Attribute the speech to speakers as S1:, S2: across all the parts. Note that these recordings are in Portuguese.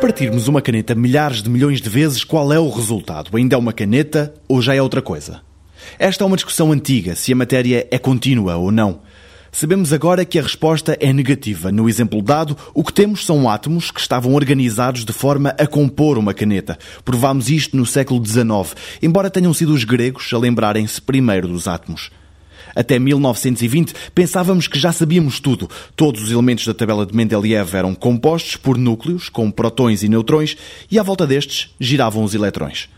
S1: partirmos uma caneta milhares de milhões de vezes, qual é o resultado? Ainda é uma caneta ou já é outra coisa? Esta é uma discussão antiga, se a matéria é contínua ou não. Sabemos agora que a resposta é negativa. No exemplo dado, o que temos são átomos que estavam organizados de forma a compor uma caneta. Provámos isto no século XIX, embora tenham sido os gregos a lembrarem-se primeiro dos átomos. Até 1920 pensávamos que já sabíamos tudo. Todos os elementos da tabela de Mendeleev eram compostos por núcleos com protões e neutrões e à volta destes giravam os eletrões.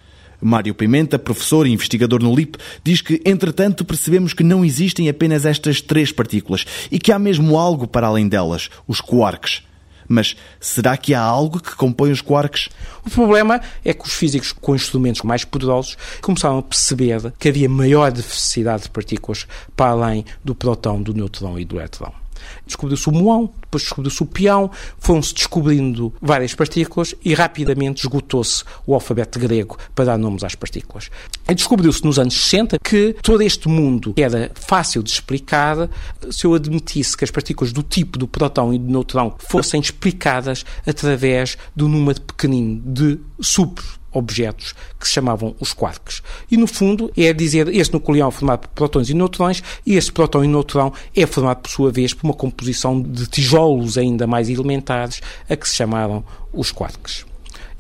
S1: Mário Pimenta, professor e investigador no LIP, diz que, entretanto, percebemos que não existem apenas estas três partículas e que há mesmo algo para além delas, os quarks. Mas será que há algo que compõe os quarks?
S2: O problema é que os físicos com instrumentos mais poderosos começaram a perceber que havia maior diversidade de partículas para além do próton, do neutrão e do elétron. Descobriu-se o muão, depois descobriu-se o peão, foram-se descobrindo várias partículas e rapidamente esgotou-se o alfabeto grego para dar nomes às partículas. Descobriu-se nos anos 60 que todo este mundo era fácil de explicar se eu admitisse que as partículas do tipo do próton e do neutrão fossem explicadas através do número pequenino de sub objetos que se chamavam os quarks. E, no fundo, é dizer este nucleão é formado por prótons e neutrões e este próton e neutrão é formado, por sua vez, por uma composição de tijolos ainda mais elementares, a que se chamaram os quarks.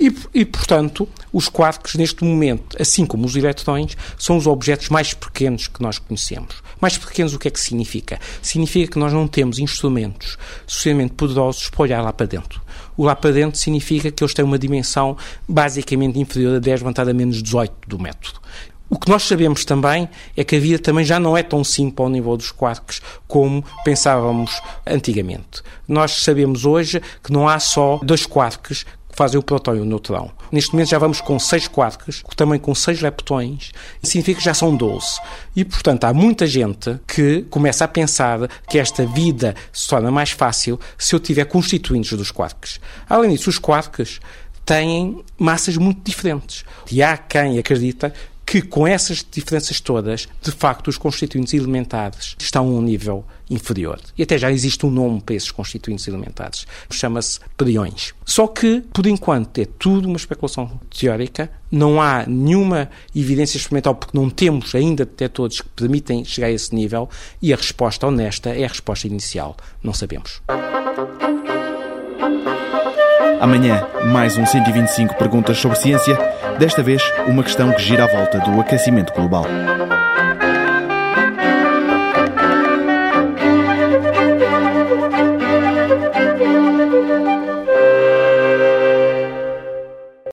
S2: E, e, portanto, os quarks, neste momento, assim como os eletrões, são os objetos mais pequenos que nós conhecemos. Mais pequenos, o que é que significa? Significa que nós não temos instrumentos suficientemente poderosos para olhar lá para dentro. O lá para dentro significa que eles têm uma dimensão basicamente inferior a 10 levantado a menos 18 do método. O que nós sabemos também é que a vida também já não é tão simples ao nível dos quarks como pensávamos antigamente. Nós sabemos hoje que não há só dois quarks que fazem o próton e o neutrão. Neste momento já vamos com seis quarks, também com seis leptões, significa que já são 12. E, portanto, há muita gente que começa a pensar que esta vida se torna mais fácil se eu tiver constituintes dos quarks. Além disso, os quarks têm massas muito diferentes. E há quem acredita que com essas diferenças todas, de facto, os constituintes elementares estão a um nível inferior. E até já existe um nome para esses constituintes elementares. Chama-se periões. Só que, por enquanto, é tudo uma especulação teórica. Não há nenhuma evidência experimental, porque não temos ainda detectores que permitem chegar a esse nível. E a resposta honesta é a resposta inicial. Não sabemos.
S1: Amanhã, mais um 125 perguntas sobre ciência. Desta vez, uma questão que gira à volta do aquecimento global.